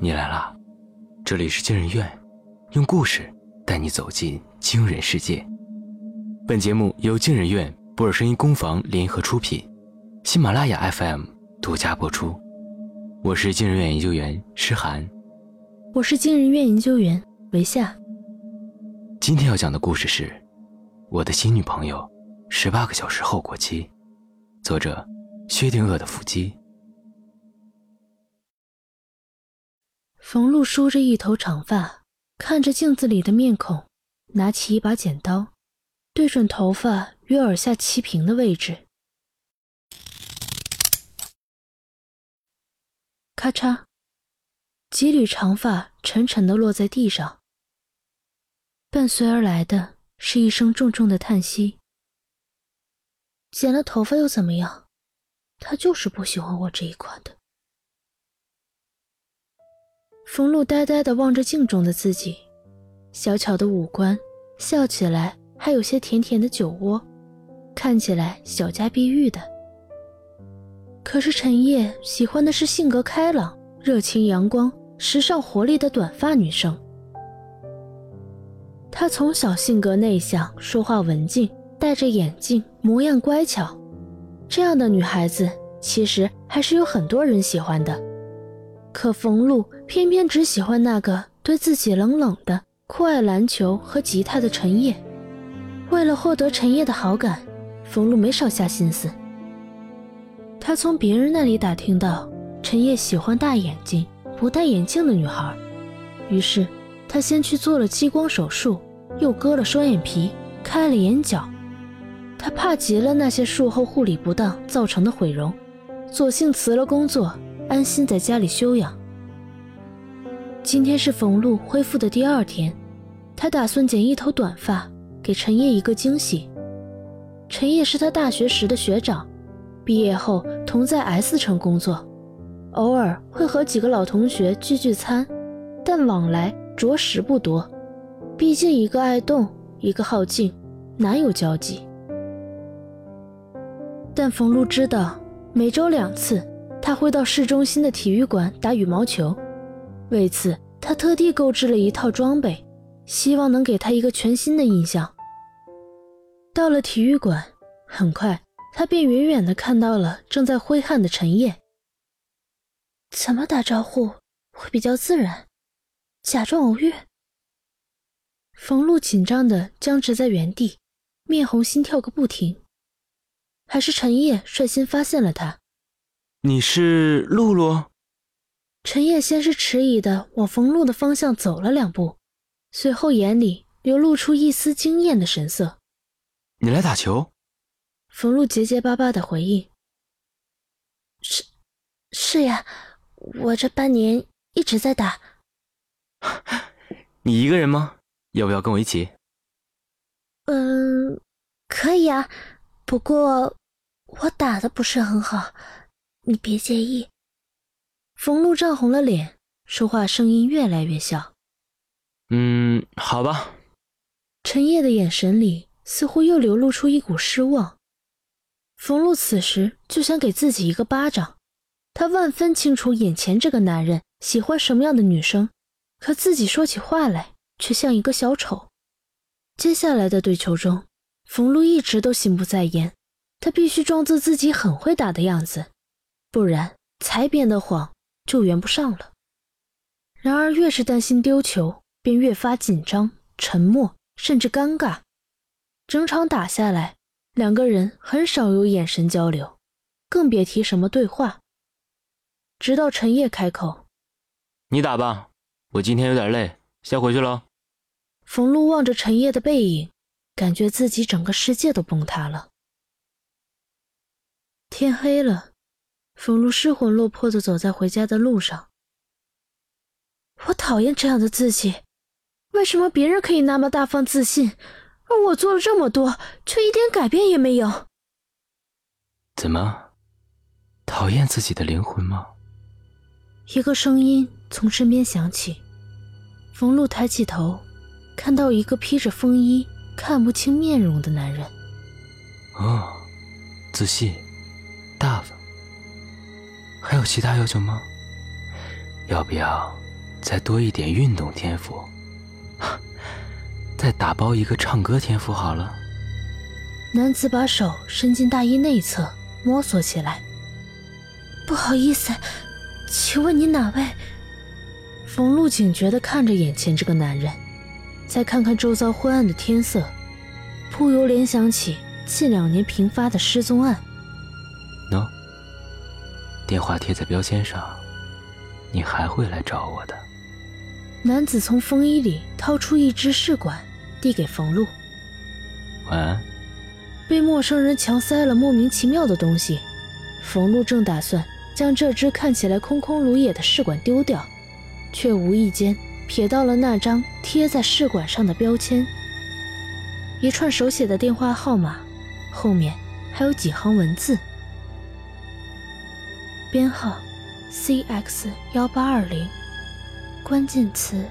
你来啦，这里是惊人院，用故事带你走进惊人世界。本节目由惊人院、博尔声音工坊联合出品，喜马拉雅 FM 独家播出。我是惊人院研究员诗涵，我是惊人院研究员维夏。今天要讲的故事是《我的新女朋友十八个小时后过期》，作者薛定谔的腹肌。冯路梳着一头长发，看着镜子里的面孔，拿起一把剪刀，对准头发与耳下齐平的位置，咔嚓，几缕长发沉沉的落在地上，伴随而来的是一声重重的叹息。剪了头发又怎么样？他就是不喜欢我这一款的。冯路呆呆地望着镜中的自己，小巧的五官，笑起来还有些甜甜的酒窝，看起来小家碧玉的。可是陈烨喜欢的是性格开朗、热情阳光、时尚活力的短发女生。她从小性格内向，说话文静，戴着眼镜，模样乖巧。这样的女孩子，其实还是有很多人喜欢的。可冯路偏偏只喜欢那个对自己冷冷的、酷爱篮球和吉他的陈烨。为了获得陈烨的好感，冯路没少下心思。他从别人那里打听到陈烨喜欢大眼睛、不戴眼镜的女孩，于是他先去做了激光手术，又割了双眼皮、开了眼角。他怕极了那些术后护理不当造成的毁容，索性辞了工作。安心在家里休养。今天是冯路恢复的第二天，他打算剪一头短发，给陈烨一个惊喜。陈烨是他大学时的学长，毕业后同在 S 城工作，偶尔会和几个老同学聚聚餐，但往来着实不多。毕竟一个爱动，一个好静，难有交集？但冯路知道，每周两次。他会到市中心的体育馆打羽毛球，为此他特地购置了一套装备，希望能给他一个全新的印象。到了体育馆，很快他便远远地看到了正在挥汗的陈烨。怎么打招呼会比较自然？假装偶遇？冯路紧张地僵直在原地，面红心跳个不停。还是陈烨率先发现了他。你是露露。陈烨先是迟疑的往冯路的方向走了两步，随后眼里流露出一丝惊艳的神色。你来打球？冯路结结巴巴的回应：“是，是呀，我这半年一直在打。”你一个人吗？要不要跟我一起？嗯，可以啊，不过我打的不是很好。你别介意。冯路涨红了脸，说话声音越来越小。嗯，好吧。陈烨的眼神里似乎又流露出一股失望。冯路此时就想给自己一个巴掌。他万分清楚眼前这个男人喜欢什么样的女生，可自己说起话来却像一个小丑。接下来的对球中，冯路一直都心不在焉，他必须装作自己很会打的样子。不然，才编的谎就圆不上了。然而，越是担心丢球，便越发紧张、沉默，甚至尴尬。整场打下来，两个人很少有眼神交流，更别提什么对话。直到陈烨开口：“你打吧，我今天有点累，先回去了。”冯路望着陈烨的背影，感觉自己整个世界都崩塌了。天黑了。冯路失魂落魄的走在回家的路上。我讨厌这样的自己，为什么别人可以那么大方自信，而我做了这么多，却一点改变也没有？怎么，讨厌自己的灵魂吗？一个声音从身边响起。冯路抬起头，看到一个披着风衣、看不清面容的男人。哦，自信，大方。还有其他要求吗？要不要再多一点运动天赋，再打包一个唱歌天赋好了。男子把手伸进大衣内侧，摸索起来。不好意思，请问你哪位？冯路警觉地看着眼前这个男人，再看看周遭昏暗的天色，不由联想起近两年频发的失踪案。喏，电话贴在标签上，你还会来找我的。男子从风衣里掏出一支试管，递给冯路。晚安。被陌生人强塞了莫名其妙的东西，冯路正打算将这只看起来空空如也的试管丢掉，却无意间瞥到了那张贴在试管上的标签，一串手写的电话号码，后面还有几行文字，编号 CX 幺八二零，关键词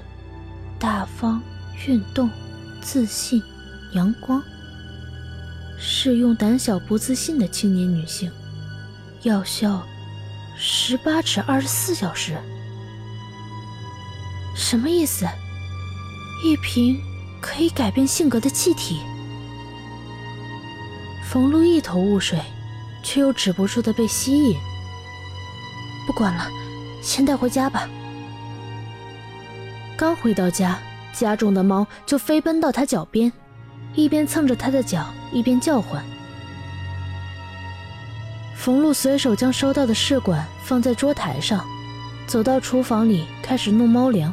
大方、运动、自信、阳光。适用胆小不自信的青年女性，药效十八至二十四小时。什么意思？一瓶可以改变性格的气体？冯路一头雾水，却又止不住的被吸引。不管了，先带回家吧。刚回到家，家中的猫就飞奔到他脚边。一边蹭着他的脚，一边叫唤。冯路随手将收到的试管放在桌台上，走到厨房里开始弄猫粮。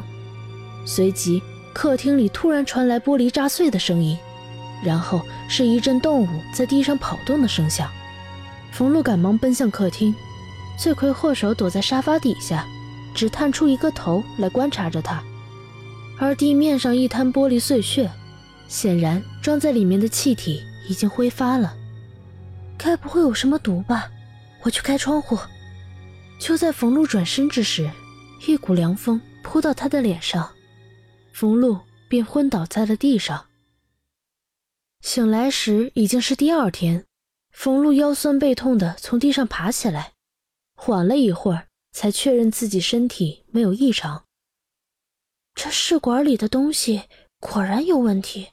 随即，客厅里突然传来玻璃炸碎的声音，然后是一阵动物在地上跑动的声响。冯路赶忙奔向客厅，罪魁祸首躲在沙发底下，只探出一个头来观察着他，而地面上一滩玻璃碎屑。显然，装在里面的气体已经挥发了，该不会有什么毒吧？我去开窗户。就在冯路转身之时，一股凉风扑到他的脸上，冯路便昏倒在了地上。醒来时已经是第二天，冯路腰酸背痛的从地上爬起来，缓了一会儿，才确认自己身体没有异常。这试管里的东西果然有问题。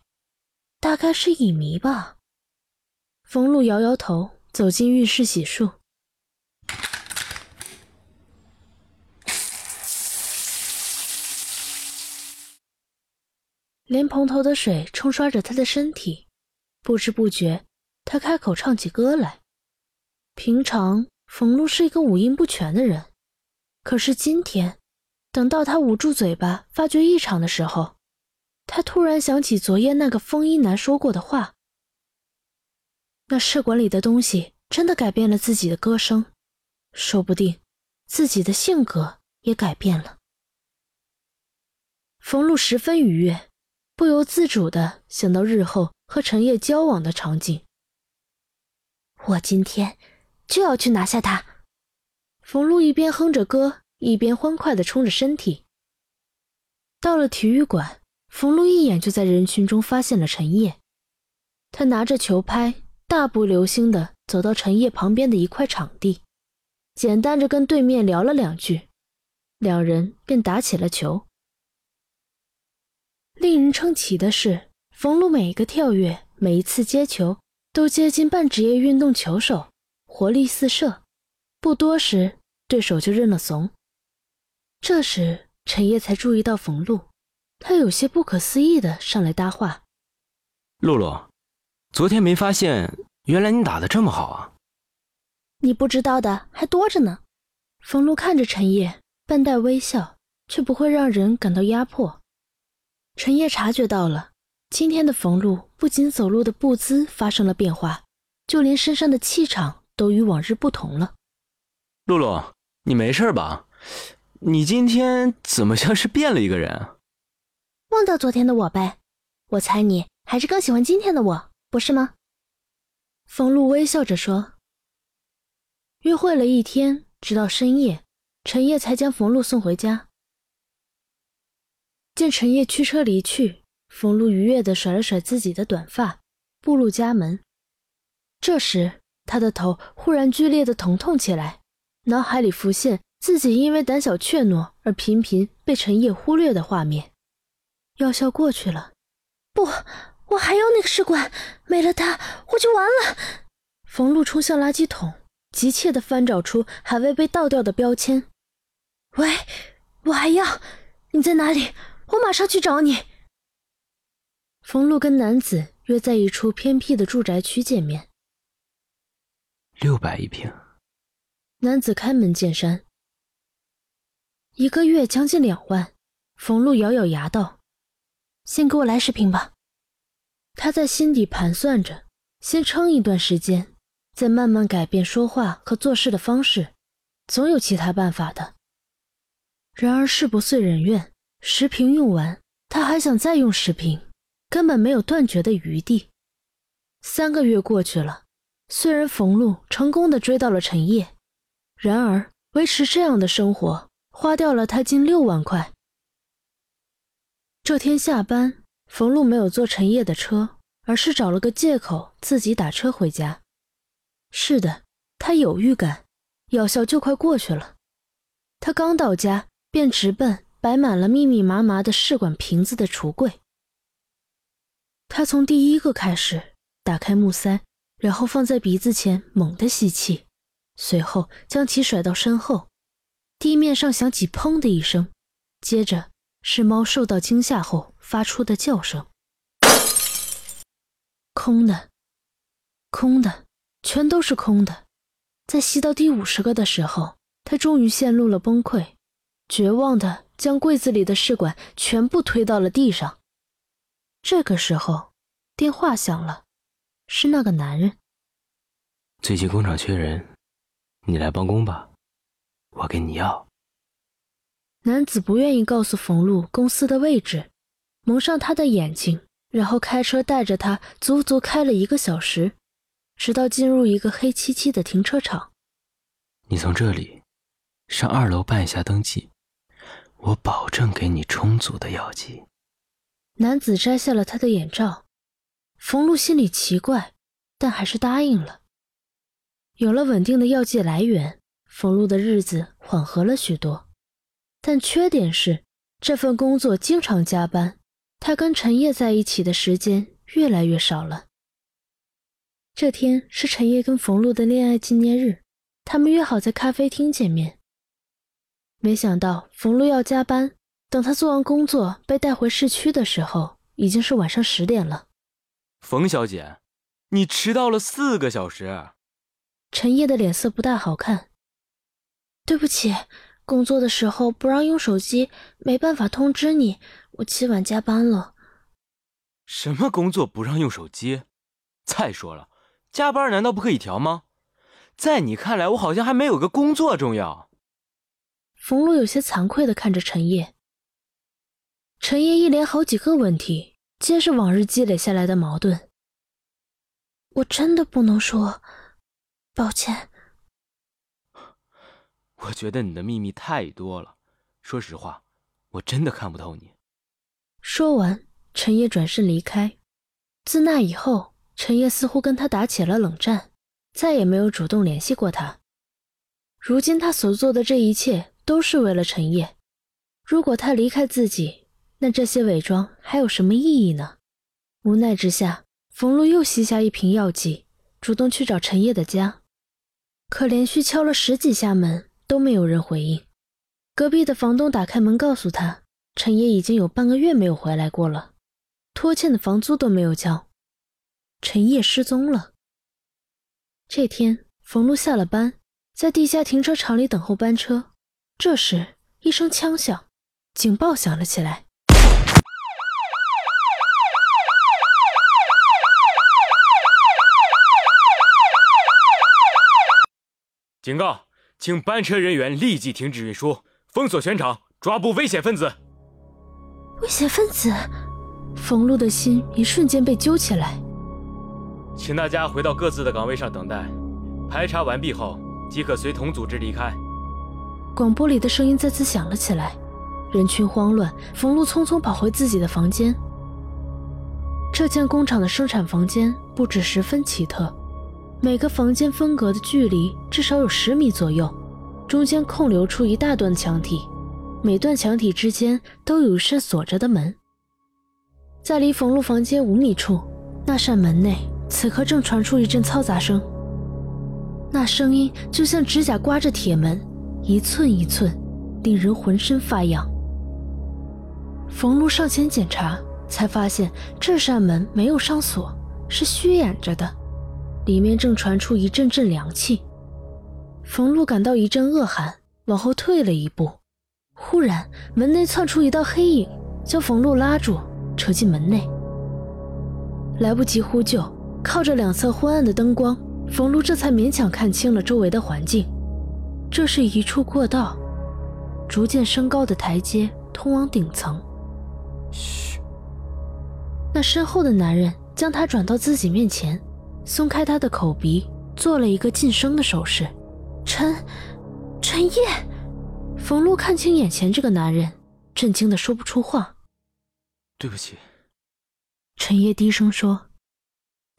大概是乙醚吧。冯路摇摇头，走进浴室洗漱。莲蓬头的水冲刷着他的身体，不知不觉，他开口唱起歌来。平常冯路是一个五音不全的人，可是今天，等到他捂住嘴巴发觉异常的时候。他突然想起昨夜那个风衣男说过的话：“那试管里的东西真的改变了自己的歌声，说不定自己的性格也改变了。”冯路十分愉悦，不由自主的想到日后和陈烨交往的场景。我今天就要去拿下他。冯路一边哼着歌，一边欢快的冲着身体。到了体育馆。冯路一眼就在人群中发现了陈烨，他拿着球拍，大步流星地走到陈烨旁边的一块场地，简单着跟对面聊了两句，两人便打起了球。令人称奇的是，冯路每一个跳跃，每一次接球，都接近半职业运动球手，活力四射。不多时，对手就认了怂。这时，陈烨才注意到冯路。他有些不可思议的上来搭话：“露露，昨天没发现，原来你打的这么好啊！你不知道的还多着呢。”冯路看着陈烨，半带微笑，却不会让人感到压迫。陈烨察觉到了，今天的冯路不仅走路的步姿发生了变化，就连身上的气场都与往日不同了。露露，你没事吧？你今天怎么像是变了一个人？忘掉昨天的我呗，我猜你还是更喜欢今天的我，不是吗？冯露微笑着说。约会了一天，直到深夜，陈烨才将冯露送回家。见陈烨驱车离去，冯露愉悦地甩了甩自己的短发，步入家门。这时，他的头忽然剧烈的疼痛起来，脑海里浮现自己因为胆小怯懦而频频被陈烨忽略的画面。药效过去了，不，我还要那个试管，没了它我就完了。冯路冲向垃圾桶，急切地翻找出还未被倒掉的标签。喂，我还要，你在哪里？我马上去找你。冯路跟男子约在一处偏僻的住宅区见面。六百一瓶。男子开门见山。一个月将近两万。冯路咬咬牙道：“先给我来十瓶吧。”他在心底盘算着，先撑一段时间，再慢慢改变说话和做事的方式，总有其他办法的。然而事不遂人愿，十瓶用完，他还想再用十瓶，根本没有断绝的余地。三个月过去了，虽然冯路成功的追到了陈烨，然而维持这样的生活花掉了他近六万块。这天下班，冯路没有坐陈烨的车，而是找了个借口自己打车回家。是的，他有预感，药效就快过去了。他刚到家。便直奔摆满了密密麻麻的试管瓶子的橱柜。他从第一个开始打开木塞，然后放在鼻子前猛地吸气，随后将其甩到身后。地面上响起“砰”的一声，接着是猫受到惊吓后发出的叫声。空的，空的，全都是空的。在吸到第五十个的时候，他终于陷入了崩溃。绝望的将柜子里的试管全部推到了地上。这个时候，电话响了，是那个男人。最近工厂缺人，你来帮工吧，我给你要。男子不愿意告诉冯路公司的位置，蒙上他的眼睛，然后开车带着他足足开了一个小时，直到进入一个黑漆漆的停车场。你从这里上二楼办一下登记。我保证给你充足的药剂。男子摘下了他的眼罩，冯路心里奇怪，但还是答应了。有了稳定的药剂来源，冯路的日子缓和了许多。但缺点是，这份工作经常加班，他跟陈烨在一起的时间越来越少了。这天是陈烨跟冯路的恋爱纪念日，他们约好在咖啡厅见面。没想到冯路要加班，等他做完工作被带回市区的时候，已经是晚上十点了。冯小姐，你迟到了四个小时。陈烨的脸色不大好看。对不起，工作的时候不让用手机，没办法通知你，我起晚加班了。什么工作不让用手机？再说了，加班难道不可以调吗？在你看来，我好像还没有个工作重要。冯路有些惭愧的看着陈烨，陈烨一连好几个问题，皆是往日积累下来的矛盾。我真的不能说，抱歉。我觉得你的秘密太多了，说实话，我真的看不透你。说完，陈烨转身离开。自那以后，陈烨似乎跟他打起了冷战，再也没有主动联系过他。如今他所做的这一切。都是为了陈烨。如果他离开自己，那这些伪装还有什么意义呢？无奈之下，冯路又吸下一瓶药剂，主动去找陈烨的家。可连续敲了十几下门都没有人回应。隔壁的房东打开门告诉他，陈烨已经有半个月没有回来过了，拖欠的房租都没有交，陈烨失踪了。这天，冯路下了班，在地下停车场里等候班车。这时，一声枪响，警报响了起来。警告，请班车人员立即停止运输，封锁全场，抓捕危险分子。危险分子，冯路的心一瞬间被揪起来。请大家回到各自的岗位上等待，排查完毕后即可随同组织离开。广播里的声音再次响了起来，人群慌乱，冯路匆匆跑回自己的房间。这间工厂的生产房间布置十分奇特，每个房间分隔的距离至少有十米左右，中间空留出一大段墙体，每段墙体之间都有一扇锁着的门。在离冯路房间五米处，那扇门内此刻正传出一阵嘈杂声，那声音就像指甲刮着铁门，一寸一寸，令人浑身发痒。冯路上前检查，才发现这扇门没有上锁，是虚掩着的，里面正传出一阵阵凉气。冯路感到一阵恶寒，往后退了一步。忽然，门内窜出一道黑影，将冯路拉住，扯进门内。来不及呼救，靠着两侧昏暗的灯光，冯路这才勉强看清了周围的环境。这是一处过道，逐渐升高的台阶通往顶层。嘘。那身后的男人将他转到自己面前，松开他的口鼻，做了一个噤声的手势。陈，陈烨，冯路看清眼前这个男人，震惊的说不出话。对不起，陈烨低声说：“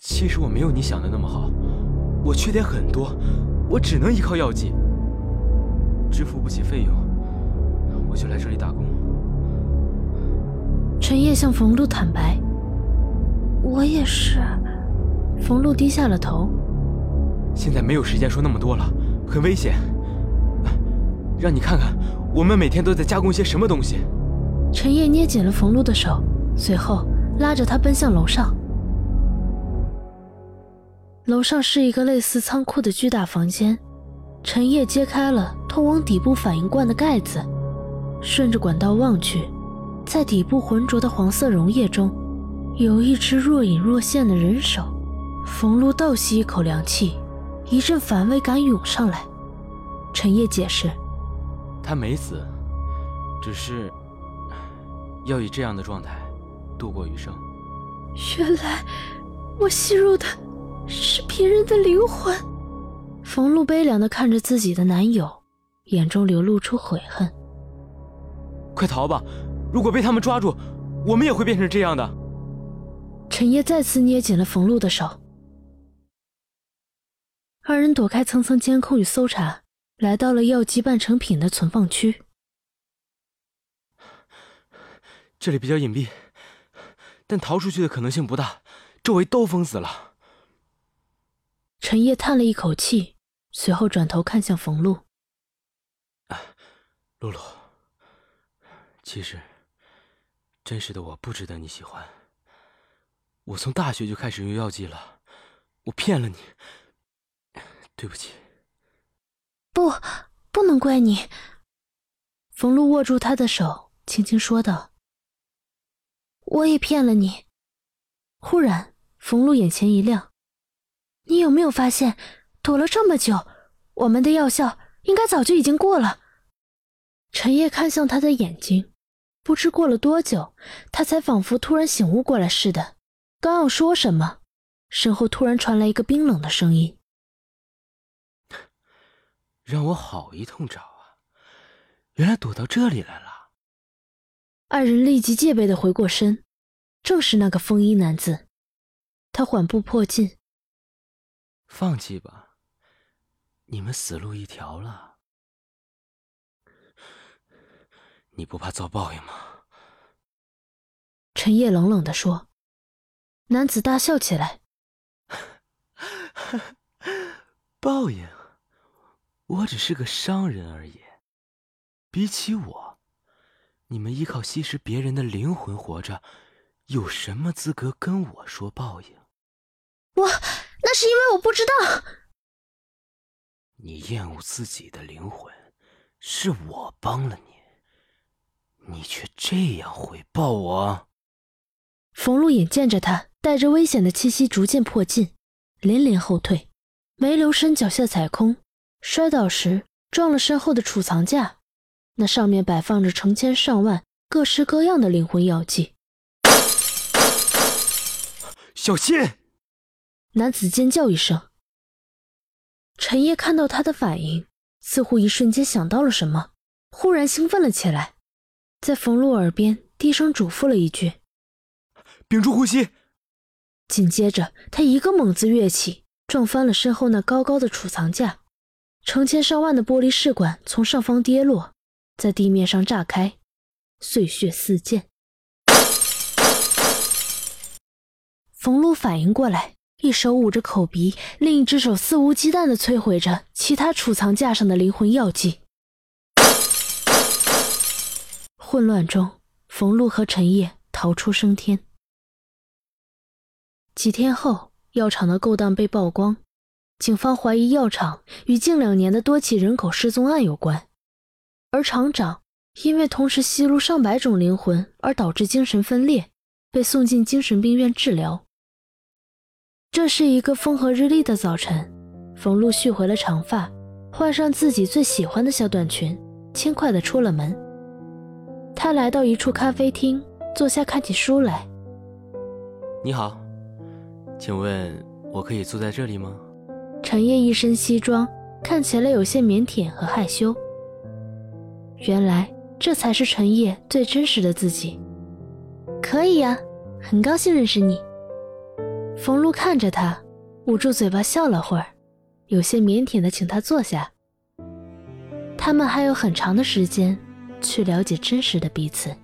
其实我没有你想的那么好，我缺点很多，我只能依靠药剂，支付不起费用，我就来这里打工。”陈烨向冯路坦白：“我也是。”冯路低下了头。现在没有时间说那么多了。很危险，让你看看，我们每天都在加工些什么东西。陈烨捏紧了冯路的手，随后拉着他奔向楼上。楼上是一个类似仓库的巨大房间，陈烨揭开了通往底部反应罐的盖子，顺着管道望去，在底部浑浊的黄色溶液中，有一只若隐若现的人手。冯路倒吸一口凉气。一阵反胃感涌上来，陈烨解释：“他没死，只是要以这样的状态度过余生。”原来我吸入的是别人的灵魂。冯路悲凉的看着自己的男友，眼中流露出悔恨。快逃吧！如果被他们抓住，我们也会变成这样的。陈烨再次捏紧了冯路的手。二人躲开层层监控与搜查，来到了药剂半成品的存放区。这里比较隐蔽，但逃出去的可能性不大，周围都封死了。陈烨叹了一口气，随后转头看向冯路：“露露，其实真实的我不值得你喜欢。我从大学就开始用药剂了，我骗了你。”对不起，不，不能怪你。冯路握住他的手，轻轻说道：“我也骗了你。”忽然，冯路眼前一亮：“你有没有发现，躲了这么久，我们的药效应该早就已经过了？”陈烨看向他的眼睛，不知过了多久，他才仿佛突然醒悟过来似的，刚要说什么，身后突然传来一个冰冷的声音。让我好一通找啊！原来躲到这里来了。二人立即戒备的回过身，正是那个风衣男子。他缓步迫近。放弃吧，你们死路一条了。你不怕遭报应吗？陈烨冷冷的说。男子大笑起来。报应。我只是个商人而已，比起我，你们依靠吸食别人的灵魂活着，有什么资格跟我说报应？我那是因为我不知道。你厌恶自己的灵魂，是我帮了你，你却这样回报我。冯路眼见着他带着危险的气息逐渐迫近，连连后退，没留神脚下踩空。摔倒时撞了身后的储藏架，那上面摆放着成千上万各式各样的灵魂药剂。小心！男子尖叫一声。陈烨看到他的反应，似乎一瞬间想到了什么，忽然兴奋了起来，在冯路耳边低声嘱咐了一句：“屏住呼吸。”紧接着，他一个猛子跃起，撞翻了身后那高高的储藏架。成千上万的玻璃试管从上方跌落，在地面上炸开，碎屑四溅。冯路反应过来，一手捂着口鼻，另一只手肆无忌惮地摧毁着其他储藏架上的灵魂药剂。混乱中，冯路和陈烨逃出升天。几天后，药厂的勾当被曝光，警方怀疑药厂与近两年的多起人口失踪案有关，而厂长因为同时吸入上百种灵魂而导致精神分裂，被送进精神病院治疗。这是一个风和日丽的早晨，冯路蓄回了长发，换上自己最喜欢的小短裙，轻快地出了门。他来到一处咖啡厅，坐下看起书来。你好，请问我可以坐在这里吗？陈烨一身西装，看起来有些腼腆和害羞。原来这才是陈烨最真实的自己。可以呀，很高兴认识你。冯路看着他，捂住嘴巴笑了会儿，有些腼腆的请他坐下。他们还有很长的时间去了解真实的彼此。